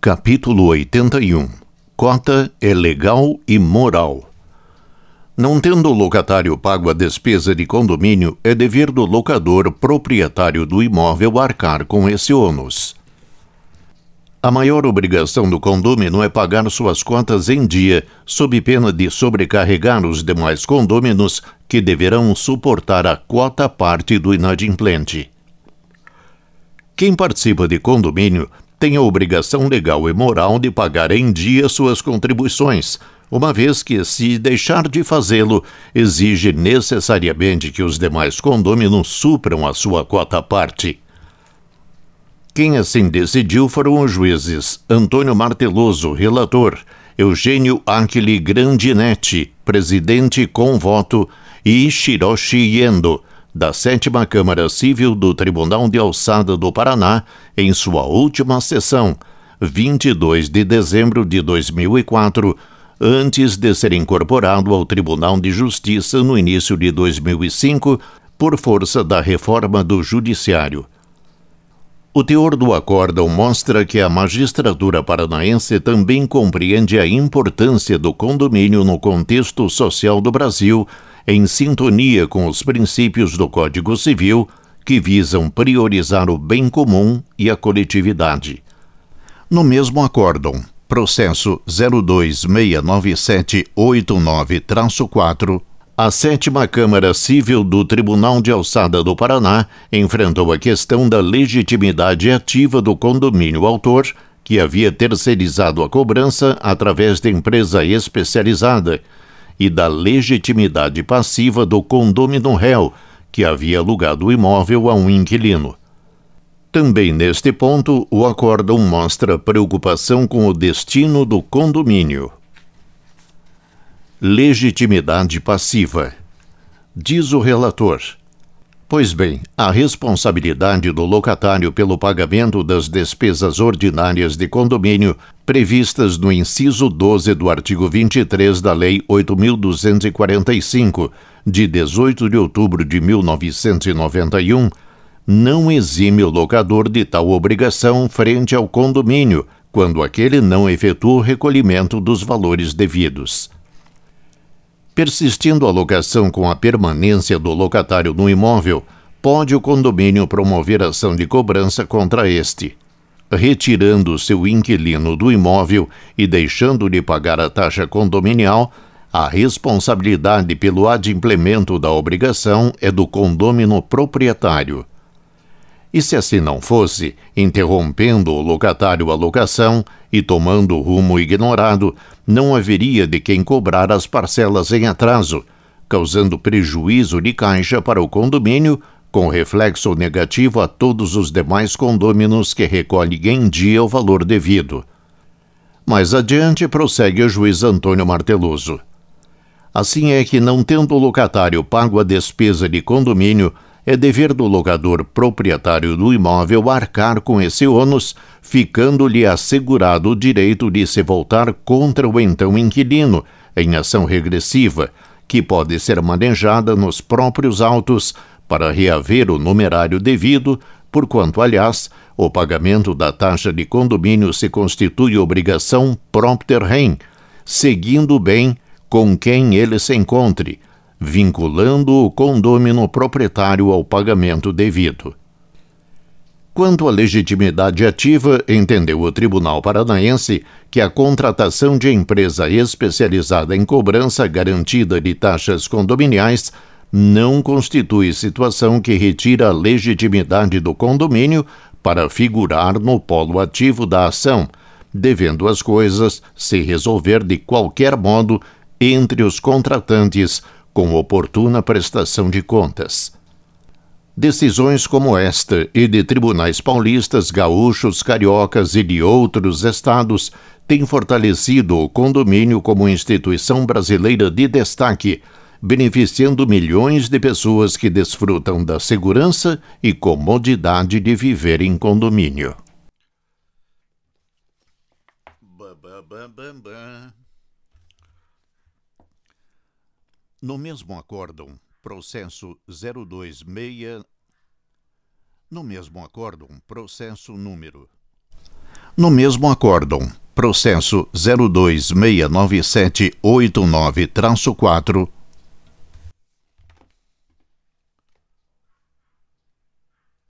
Capítulo 81 Cota é legal e moral. Não tendo o locatário pago a despesa de condomínio, é dever do locador proprietário do imóvel arcar com esse ônus. A maior obrigação do condômino é pagar suas contas em dia, sob pena de sobrecarregar os demais condôminos que deverão suportar a quota parte do inadimplente. Quem participa de condomínio tem a obrigação legal e moral de pagar em dia suas contribuições, uma vez que, se deixar de fazê-lo, exige necessariamente que os demais condôminos supram a sua quota parte. Quem assim decidiu foram os juízes Antônio Marteloso, relator, Eugênio Aquile Grandinetti, presidente com voto, e Shiroshi Yendo, da Sétima Câmara Civil do Tribunal de Alçada do Paraná em sua última sessão, 22 de dezembro de 2004, antes de ser incorporado ao Tribunal de Justiça no início de 2005, por força da reforma do Judiciário. O teor do acórdão mostra que a magistratura paranaense também compreende a importância do condomínio no contexto social do Brasil em sintonia com os princípios do Código Civil que visam priorizar o bem comum e a coletividade. No mesmo acórdão, processo 0269789-4, a sétima Câmara Civil do Tribunal de Alçada do Paraná enfrentou a questão da legitimidade ativa do condomínio autor, que havia terceirizado a cobrança através de empresa especializada e da legitimidade passiva do condômino réu, que havia alugado o imóvel a um inquilino. Também neste ponto, o acórdão mostra preocupação com o destino do condomínio. Legitimidade passiva. Diz o relator. Pois bem, a responsabilidade do locatário pelo pagamento das despesas ordinárias de condomínio previstas no inciso 12 do artigo 23 da Lei 8245, de 18 de outubro de 1991, não exime o locador de tal obrigação frente ao condomínio, quando aquele não efetua o recolhimento dos valores devidos. Persistindo a locação com a permanência do locatário no imóvel, pode o condomínio promover ação de cobrança contra este. Retirando seu inquilino do imóvel e deixando de pagar a taxa condominial, a responsabilidade pelo adimplemento da obrigação é do condômino proprietário. E se assim não fosse, interrompendo o locatário a locação e tomando rumo ignorado, não haveria de quem cobrar as parcelas em atraso, causando prejuízo de caixa para o condomínio, com reflexo negativo a todos os demais condôminos que recolhem em dia o valor devido. Mais adiante, prossegue o juiz Antônio Marteloso. Assim é que, não tendo o locatário pago a despesa de condomínio, é dever do locador proprietário do imóvel arcar com esse ônus, ficando-lhe assegurado o direito de se voltar contra o então inquilino, em ação regressiva, que pode ser manejada nos próprios autos para reaver o numerário devido, porquanto, aliás, o pagamento da taxa de condomínio se constitui obrigação propter rem, seguindo bem com quem ele se encontre, vinculando o condômino proprietário ao pagamento devido. Quanto à legitimidade ativa, entendeu o Tribunal Paranaense que a contratação de empresa especializada em cobrança garantida de taxas condominiais não constitui situação que retira a legitimidade do condomínio para figurar no polo ativo da ação, devendo as coisas se resolver de qualquer modo entre os contratantes com oportuna prestação de contas. Decisões como esta e de tribunais paulistas, gaúchos, cariocas e de outros estados têm fortalecido o condomínio como instituição brasileira de destaque, beneficiando milhões de pessoas que desfrutam da segurança e comodidade de viver em condomínio. No mesmo acórdão, processo 026. No mesmo acórdão, processo número No mesmo acórdão, processo 0269789-4